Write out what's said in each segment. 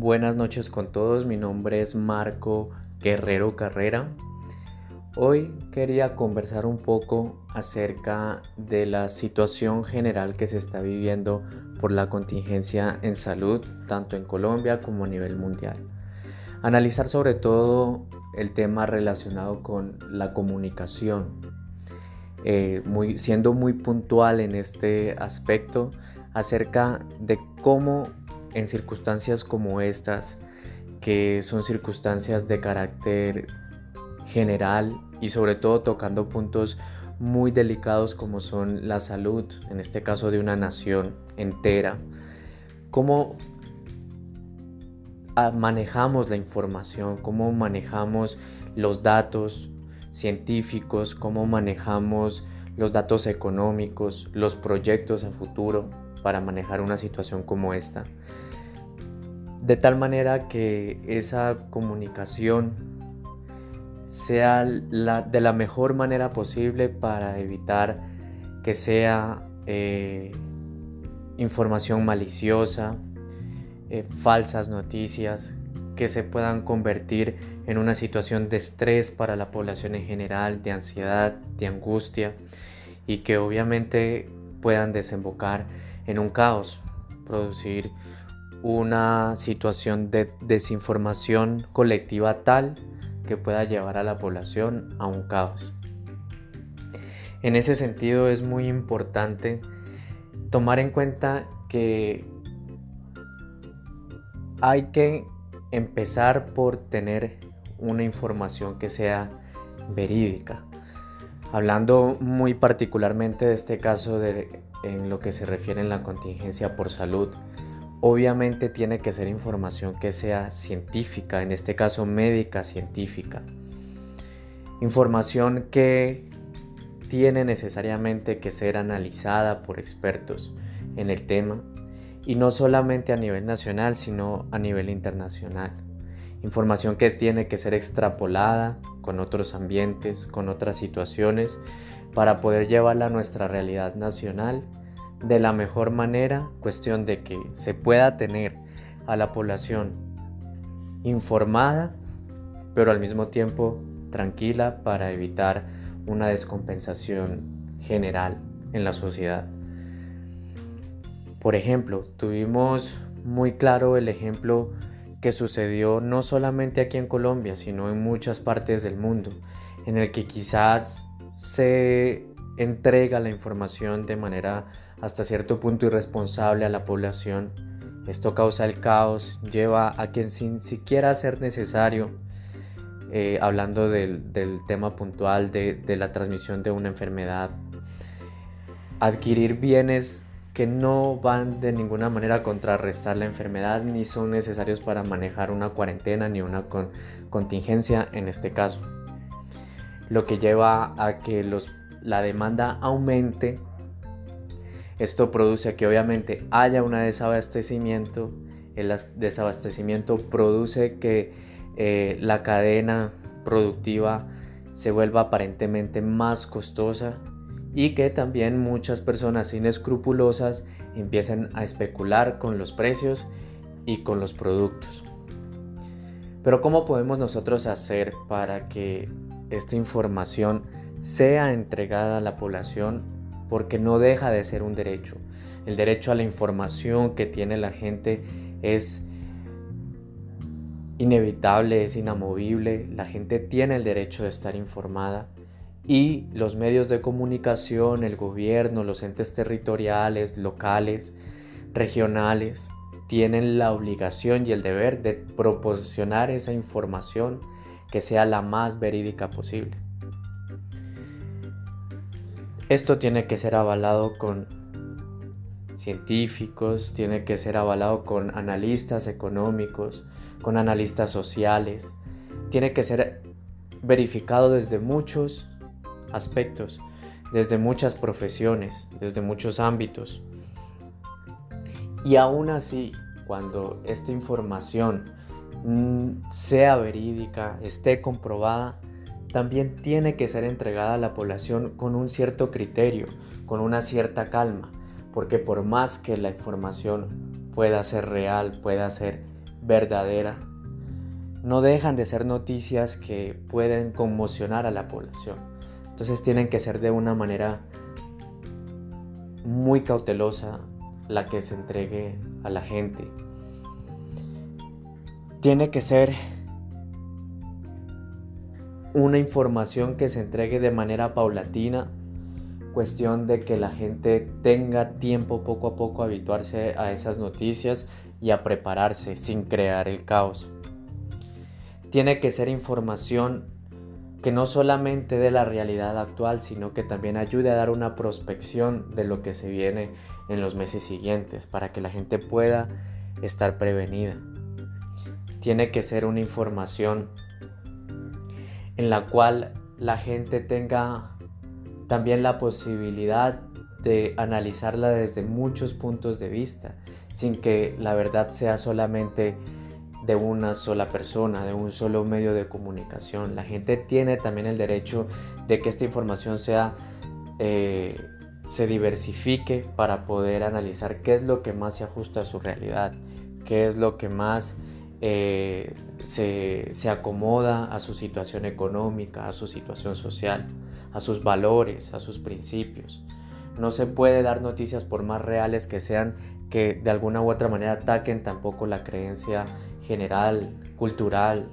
Buenas noches con todos, mi nombre es Marco Guerrero Carrera. Hoy quería conversar un poco acerca de la situación general que se está viviendo por la contingencia en salud, tanto en Colombia como a nivel mundial. Analizar sobre todo el tema relacionado con la comunicación, eh, muy, siendo muy puntual en este aspecto acerca de cómo en circunstancias como estas, que son circunstancias de carácter general y sobre todo tocando puntos muy delicados como son la salud, en este caso de una nación entera, cómo manejamos la información, cómo manejamos los datos científicos, cómo manejamos los datos económicos, los proyectos a futuro para manejar una situación como esta. De tal manera que esa comunicación sea la, de la mejor manera posible para evitar que sea eh, información maliciosa, eh, falsas noticias, que se puedan convertir en una situación de estrés para la población en general, de ansiedad, de angustia y que obviamente puedan desembocar en un caos, producir una situación de desinformación colectiva tal que pueda llevar a la población a un caos. En ese sentido es muy importante tomar en cuenta que hay que empezar por tener una información que sea verídica. Hablando muy particularmente de este caso de en lo que se refiere a la contingencia por salud, obviamente tiene que ser información que sea científica, en este caso médica científica. Información que tiene necesariamente que ser analizada por expertos en el tema y no solamente a nivel nacional, sino a nivel internacional. Información que tiene que ser extrapolada con otros ambientes, con otras situaciones para poder llevarla a nuestra realidad nacional de la mejor manera, cuestión de que se pueda tener a la población informada, pero al mismo tiempo tranquila para evitar una descompensación general en la sociedad. Por ejemplo, tuvimos muy claro el ejemplo que sucedió no solamente aquí en Colombia, sino en muchas partes del mundo, en el que quizás se entrega la información de manera hasta cierto punto irresponsable a la población. Esto causa el caos, lleva a quien sin siquiera ser necesario, eh, hablando del, tema puntual de, de la transmisión de una enfermedad, adquirir bienes que no van de ninguna manera a contrarrestar la enfermedad ni son necesarios para manejar una cuarentena ni una contingencia en este caso lo que lleva a que los, la demanda aumente. Esto produce que obviamente haya un desabastecimiento. El desabastecimiento produce que eh, la cadena productiva se vuelva aparentemente más costosa y que también muchas personas inescrupulosas empiecen a especular con los precios y con los productos. Pero ¿cómo podemos nosotros hacer para que esta información sea entregada a la población porque no deja de ser un derecho. El derecho a la información que tiene la gente es inevitable, es inamovible. La gente tiene el derecho de estar informada y los medios de comunicación, el gobierno, los entes territoriales, locales, regionales, tienen la obligación y el deber de proporcionar esa información que sea la más verídica posible. Esto tiene que ser avalado con científicos, tiene que ser avalado con analistas económicos, con analistas sociales, tiene que ser verificado desde muchos aspectos, desde muchas profesiones, desde muchos ámbitos. Y aún así, cuando esta información sea verídica, esté comprobada, también tiene que ser entregada a la población con un cierto criterio, con una cierta calma, porque por más que la información pueda ser real, pueda ser verdadera, no dejan de ser noticias que pueden conmocionar a la población. Entonces tienen que ser de una manera muy cautelosa la que se entregue a la gente. Tiene que ser una información que se entregue de manera paulatina, cuestión de que la gente tenga tiempo poco a poco a habituarse a esas noticias y a prepararse sin crear el caos. Tiene que ser información que no solamente de la realidad actual, sino que también ayude a dar una prospección de lo que se viene en los meses siguientes, para que la gente pueda estar prevenida. Tiene que ser una información en la cual la gente tenga también la posibilidad de analizarla desde muchos puntos de vista, sin que la verdad sea solamente de una sola persona, de un solo medio de comunicación. La gente tiene también el derecho de que esta información sea, eh, se diversifique para poder analizar qué es lo que más se ajusta a su realidad, qué es lo que más eh, se, se acomoda a su situación económica, a su situación social, a sus valores, a sus principios. No se puede dar noticias por más reales que sean que de alguna u otra manera ataquen tampoco la creencia general, cultural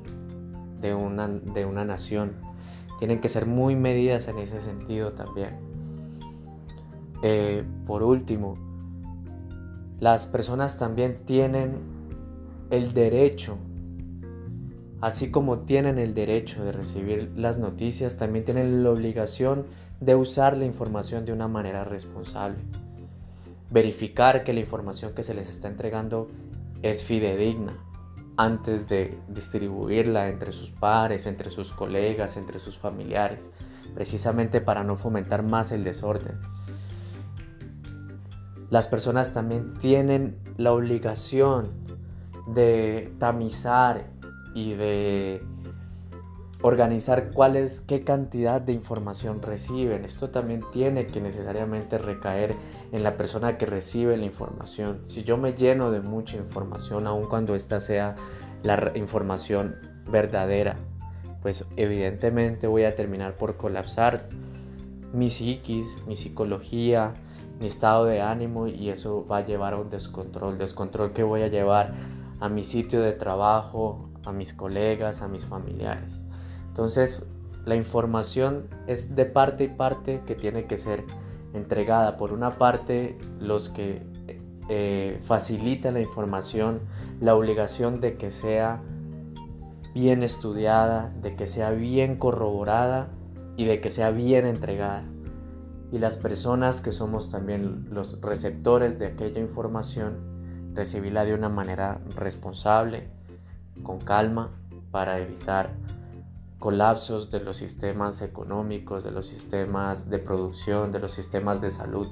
de una, de una nación. Tienen que ser muy medidas en ese sentido también. Eh, por último, las personas también tienen el derecho, así como tienen el derecho de recibir las noticias, también tienen la obligación de usar la información de una manera responsable verificar que la información que se les está entregando es fidedigna antes de distribuirla entre sus pares, entre sus colegas, entre sus familiares, precisamente para no fomentar más el desorden. Las personas también tienen la obligación de tamizar y de organizar cuál es, qué cantidad de información reciben. Esto también tiene que necesariamente recaer en la persona que recibe la información. Si yo me lleno de mucha información, aun cuando esta sea la información verdadera, pues evidentemente voy a terminar por colapsar mi psiquis, mi psicología, mi estado de ánimo y eso va a llevar a un descontrol, descontrol que voy a llevar a mi sitio de trabajo, a mis colegas, a mis familiares. Entonces, la información es de parte y parte que tiene que ser entregada. Por una parte, los que eh, facilitan la información, la obligación de que sea bien estudiada, de que sea bien corroborada y de que sea bien entregada. Y las personas que somos también los receptores de aquella información, recibirla de una manera responsable, con calma, para evitar colapsos de los sistemas económicos, de los sistemas de producción, de los sistemas de salud.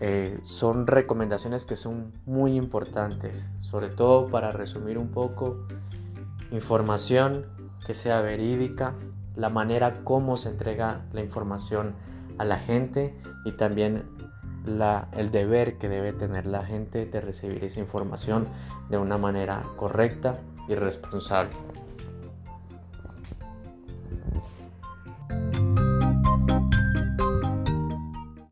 Eh, son recomendaciones que son muy importantes, sobre todo para resumir un poco, información que sea verídica, la manera como se entrega la información a la gente y también la, el deber que debe tener la gente de recibir esa información de una manera correcta y responsable.